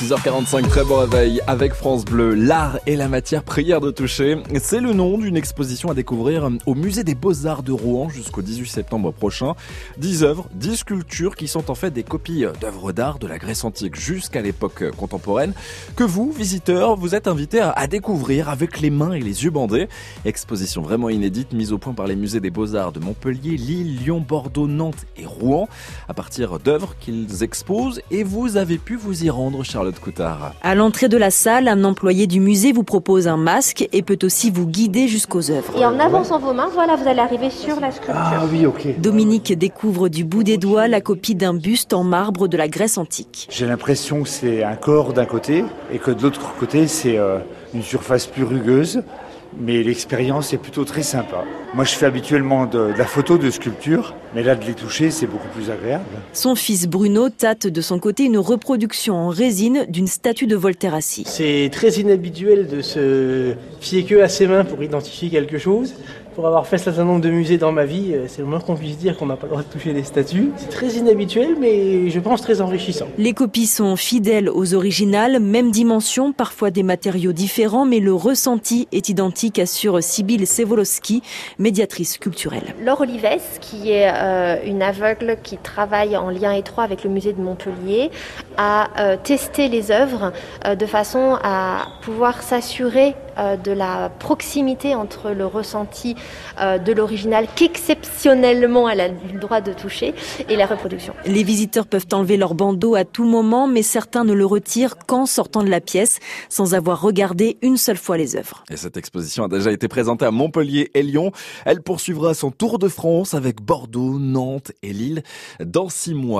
6h45, très bon réveil avec France Bleu. L'art et la matière, prière de toucher. C'est le nom d'une exposition à découvrir au musée des Beaux-Arts de Rouen jusqu'au 18 septembre prochain. 10 œuvres, 10 sculptures qui sont en fait des copies d'œuvres d'art de la Grèce antique jusqu'à l'époque contemporaine que vous, visiteurs, vous êtes invités à découvrir avec les mains et les yeux bandés. Exposition vraiment inédite mise au point par les musées des Beaux-Arts de Montpellier, Lille, Lyon, Bordeaux, Nantes et Rouen à partir d'œuvres qu'ils exposent et vous avez pu vous y rendre, Charlotte Coutard. À l'entrée de la salle, un employé du musée vous propose un masque et peut aussi vous guider jusqu'aux œuvres. Et en avançant vos mains, voilà, vous allez arriver sur la sculpture. Ah oui, ok. Dominique découvre du bout des doigts la copie d'un buste en marbre de la Grèce antique. J'ai l'impression que c'est un corps d'un côté et que de l'autre côté, c'est euh, une surface plus rugueuse mais l'expérience est plutôt très sympa. Moi, je fais habituellement de, la photo de sculpture, mais là, de les toucher, c'est beaucoup plus agréable. Son fils Bruno tâte de son côté une reproduction en résine d'une statue de Voltaire assis. C'est très inhabituel de se fier que à ses mains pour identifier quelque chose. Pour avoir fait un certain nombre de musées dans ma vie, euh, c'est le moins qu'on puisse dire qu'on n'a pas le droit de toucher des statues. C'est très inhabituel, mais je pense très enrichissant. Les copies sont fidèles aux originales, même dimension, parfois des matériaux différents, mais le ressenti est identique, assure Sibylle Sevolowski, médiatrice culturelle. Laure Olives, qui est euh, une aveugle qui travaille en lien étroit avec le musée de Montpellier, a euh, testé les œuvres de façon à pouvoir s'assurer de la proximité entre le ressenti euh, de l'original qu'exceptionnellement elle a le droit de toucher et la reproduction. Les visiteurs peuvent enlever leur bandeau à tout moment, mais certains ne le retirent qu'en sortant de la pièce, sans avoir regardé une seule fois les œuvres. Et cette exposition a déjà été présentée à Montpellier et Lyon. Elle poursuivra son tour de France avec Bordeaux, Nantes et Lille dans six mois.